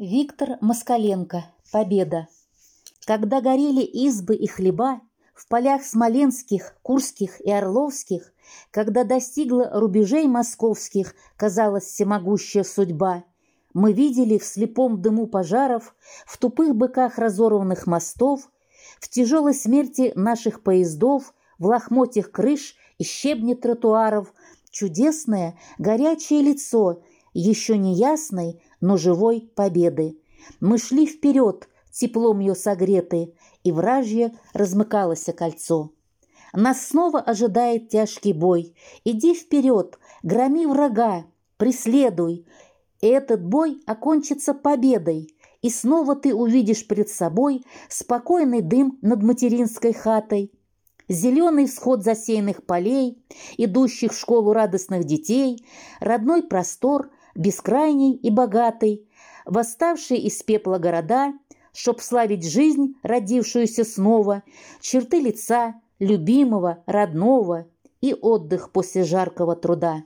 Виктор Москаленко. Победа. Когда горели избы и хлеба, в полях смоленских, курских и орловских, когда достигла рубежей московских, казалась всемогущая судьба, мы видели в слепом дыму пожаров, в тупых быках разорванных мостов, в тяжелой смерти наших поездов, в лохмотьях крыш и щебне тротуаров чудесное горячее лицо еще не ясной, но живой победы. Мы шли вперед, теплом ее согреты, и вражье размыкалось кольцо. Нас снова ожидает тяжкий бой. Иди вперед, громи врага, преследуй. И этот бой окончится победой, и снова ты увидишь пред собой спокойный дым над материнской хатой, зеленый всход засеянных полей, идущих в школу радостных детей, родной простор, бескрайний и богатый, восставшие из пепла города, чтоб славить жизнь, родившуюся снова, черты лица, любимого, родного и отдых после жаркого труда.